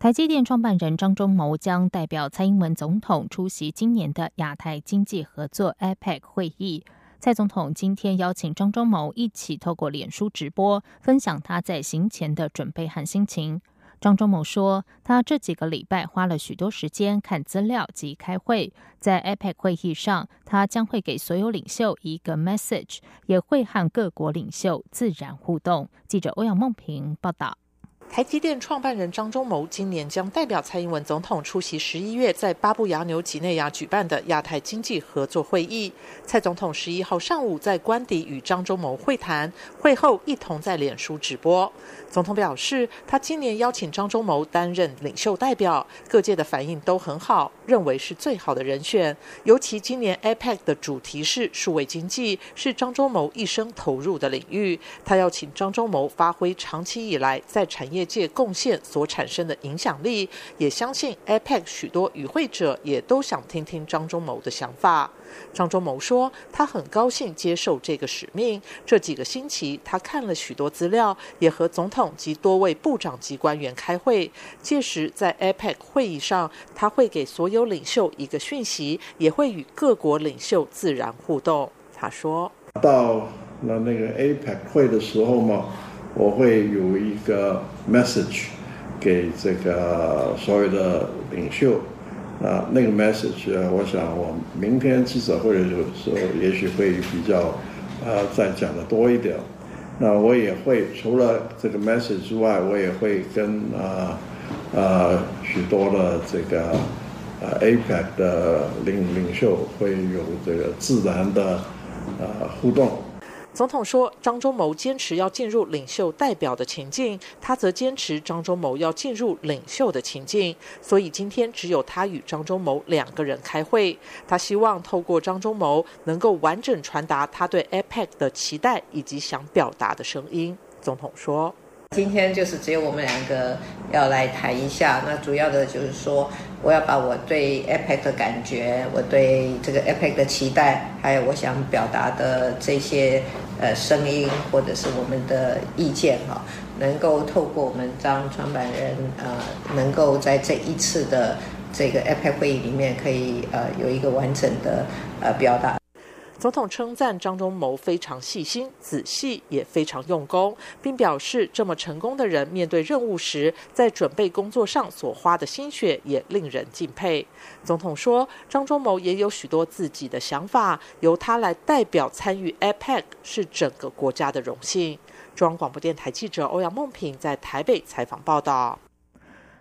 台积电创办人张忠谋将代表蔡英文总统出席今年的亚太经济合作 APEC 会议。蔡总统今天邀请张忠谋一起透过脸书直播，分享他在行前的准备和心情。张忠谋说，他这几个礼拜花了许多时间看资料及开会，在 APEC 会议上，他将会给所有领袖一个 message，也会和各国领袖自然互动。记者欧阳梦平报道。台积电创办人张忠谋今年将代表蔡英文总统出席十一月在巴布亚纽几内亚举办的亚太经济合作会议。蔡总统十一号上午在官邸与张忠谋会谈，会后一同在脸书直播。总统表示，他今年邀请张忠谋担任领袖代表，各界的反应都很好，认为是最好的人选。尤其今年 APEC 的主题是数位经济，是张忠谋一生投入的领域。他邀请张忠谋发挥长期以来在产业界贡献所产生的影响力，也相信 APEC 许多与会者也都想听听张忠谋的想法。张忠谋说，他很高兴接受这个使命。这几个星期，他看了许多资料，也和总统及多位部长级官员开会。届时，在 APEC 会议上，他会给所有领袖一个讯息，也会与各国领袖自然互动。他说：“到了那个 APEC 会的时候嘛，我会有一个 message 给这个所有的领袖。”啊，那个 message 啊，我想我明天记者会的时候，也许会比较，呃，再讲的多一点。那我也会除了这个 message 之外，我也会跟啊啊许多的这个呃 APEC 的领领袖会有这个自然的呃互动。总统说，张忠谋坚持要进入领袖代表的情境，他则坚持张忠谋要进入领袖的情境。所以今天只有他与张忠谋两个人开会。他希望透过张忠谋能够完整传达他对 APEC 的期待以及想表达的声音。总统说。今天就是只有我们两个要来谈一下，那主要的就是说，我要把我对 APEC 的感觉，我对这个 APEC 的期待，还有我想表达的这些呃声音或者是我们的意见哈，能够透过我们张创办人呃，能够在这一次的这个 APEC 会议里面，可以呃有一个完整的呃表达。总统称赞张忠谋非常细心、仔细，也非常用功，并表示这么成功的人面对任务时，在准备工作上所花的心血也令人敬佩。总统说，张忠谋也有许多自己的想法，由他来代表参与 APEC 是整个国家的荣幸。中央广播电台记者欧阳梦平在台北采访报道。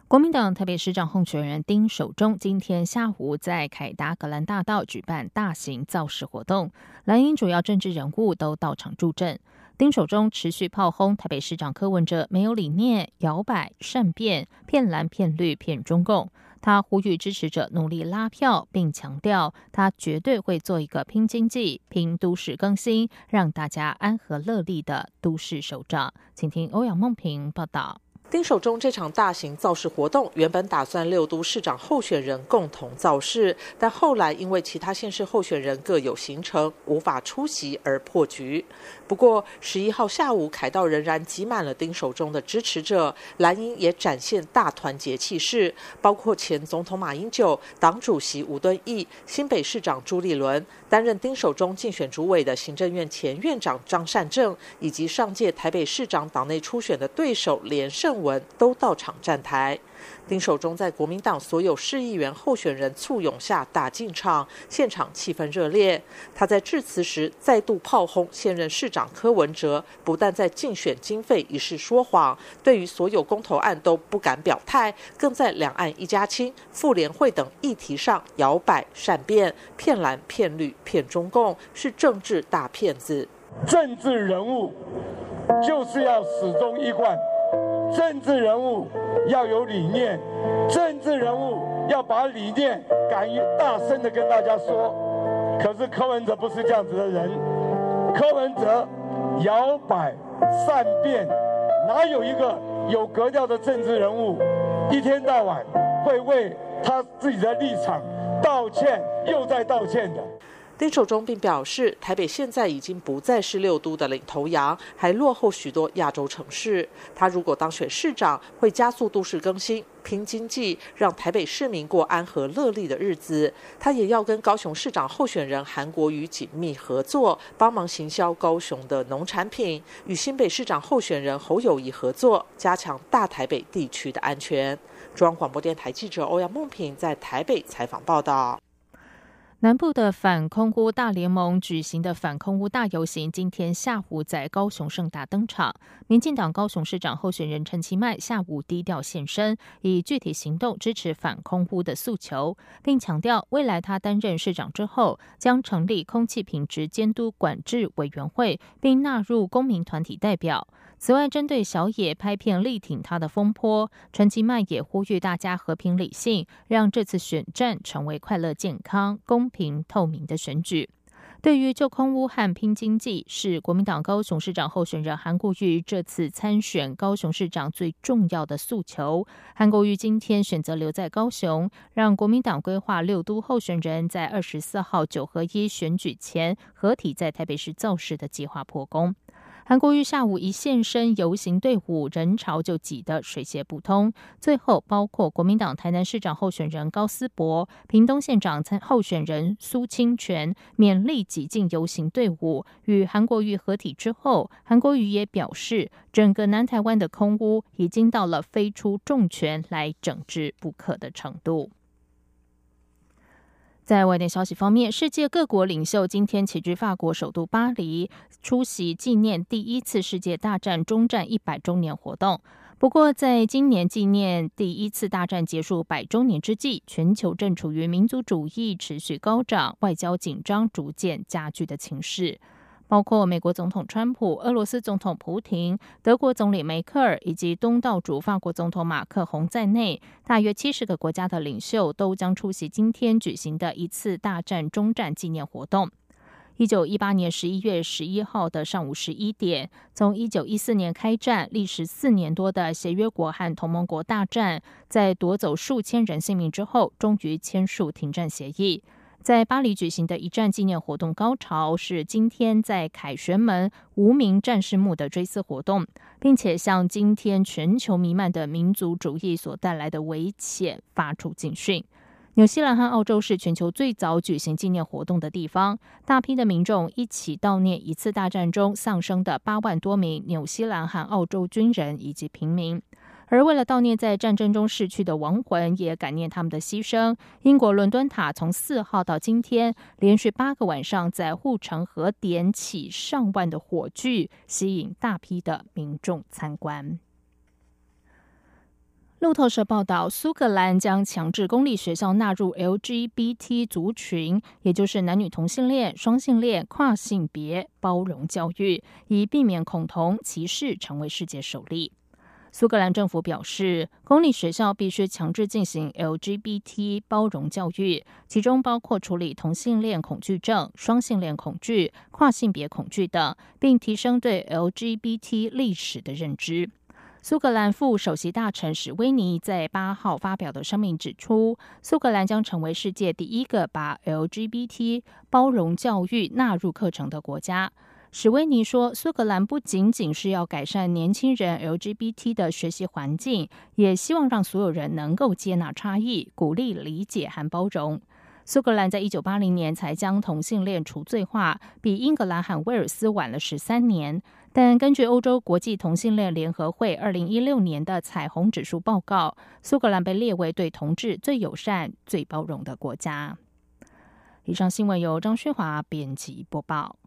国民党台北市长候选人丁守中今天下午在凯达格兰大道举办大型造势活动，蓝营主要政治人物都到场助阵。丁守中持续炮轰台北市长柯文哲没有理念、摇摆善变、骗蓝骗绿骗中共。他呼吁支持者努力拉票，并强调他绝对会做一个拼经济、拼都市更新，让大家安和乐利的都市首长。请听欧阳梦平报道。丁守中这场大型造势活动原本打算六都市长候选人共同造势，但后来因为其他县市候选人各有行程，无法出席而破局。不过十一号下午，凯道仍然挤满了丁守中的支持者，蓝营也展现大团结气势，包括前总统马英九、党主席吴敦义、新北市长朱立伦、担任丁守中竞选主委的行政院前院长张善政，以及上届台北市长党内初选的对手连胜。文都到场站台，丁守中在国民党所有市议员候选人簇拥下打进场，现场气氛热烈。他在致辞时再度炮轰现任市长柯文哲，不但在竞选经费一事说谎，对于所有公投案都不敢表态，更在两岸一家亲、妇联会等议题上摇摆善变，骗蓝骗绿骗中共，是政治大骗子。政治人物就是要始终一贯。政治人物要有理念，政治人物要把理念敢于大声的跟大家说。可是柯文哲不是这样子的人，柯文哲摇摆善变，哪有一个有格调的政治人物，一天到晚会为他自己的立场道歉又在道歉的？丁守中并表示，台北现在已经不再是六都的领头羊，还落后许多亚洲城市。他如果当选市长，会加速都市更新、拼经济，让台北市民过安和乐利的日子。他也要跟高雄市长候选人韩国瑜紧密合作，帮忙行销高雄的农产品；与新北市长候选人侯友谊合作，加强大台北地区的安全。中央广播电台记者欧阳梦平在台北采访报道。南部的反空污大联盟举行的反空污大游行，今天下午在高雄盛大登场。民进党高雄市长候选人陈其迈下午低调现身，以具体行动支持反空污的诉求，并强调未来他担任市长之后，将成立空气品质监督管制委员会，并纳入公民团体代表。此外，针对小野拍片力挺他的风波，陈其迈也呼吁大家和平理性，让这次选战成为快乐、健康、公平、透明的选举。对于救空屋和拼经济，是国民党高雄市长候选人韩国瑜这次参选高雄市长最重要的诉求。韩国瑜今天选择留在高雄，让国民党规划六都候选人在二十四号九合一选举前合体在台北市造势的计划破功。韩国瑜下午一现身游行队伍，人潮就挤得水泄不通。最后，包括国民党台南市长候选人高思博、屏东县长参候选人苏清泉勉力挤进游行队伍，与韩国瑜合体之后，韩国瑜也表示，整个南台湾的空屋已经到了非出重拳来整治不可的程度。在外电消息方面，世界各国领袖今天齐聚法国首都巴黎，出席纪念第一次世界大战终战一百周年活动。不过，在今年纪念第一次大战结束百周年之际，全球正处于民族主义持续高涨、外交紧张逐渐加剧的情势。包括美国总统川普、俄罗斯总统普廷、德国总理梅克尔以及东道主法国总统马克宏在内，大约七十个国家的领袖都将出席今天举行的一次大战终战纪念活动。一九一八年十一月十一号的上午十一点，从一九一四年开战、历时四年多的协约国和同盟国大战，在夺走数千人性命之后，终于签署停战协议。在巴黎举行的一战纪念活动高潮是今天在凯旋门无名战士墓的追思活动，并且向今天全球弥漫的民族主义所带来的危险发出警讯。纽西兰和澳洲是全球最早举行纪念活动的地方，大批的民众一起悼念一次大战中丧生的八万多名纽西兰和澳洲军人以及平民。而为了悼念在战争中逝去的亡魂，也感念他们的牺牲，英国伦敦塔从四号到今天，连续八个晚上在护城河点起上万的火炬，吸引大批的民众参观。路透社报道，苏格兰将强制公立学校纳入 LGBT 族群，也就是男女同性恋、双性恋、跨性别包容教育，以避免恐同歧视成为世界首例。苏格兰政府表示，公立学校必须强制进行 LGBT 包容教育，其中包括处理同性恋恐惧症、双性恋恐惧、跨性别恐惧等，并提升对 LGBT 历史的认知。苏格兰副首席大臣史威尼在八号发表的声明指出，苏格兰将成为世界第一个把 LGBT 包容教育纳入课程的国家。史威尼说：“苏格兰不仅仅是要改善年轻人 LGBT 的学习环境，也希望让所有人能够接纳差异，鼓励理解和包容。”苏格兰在一九八零年才将同性恋除罪化，比英格兰和威尔斯晚了十三年。但根据欧洲国际同性恋联合会二零一六年的彩虹指数报告，苏格兰被列为对同志最友善、最包容的国家。以上新闻由张旭华编辑播报。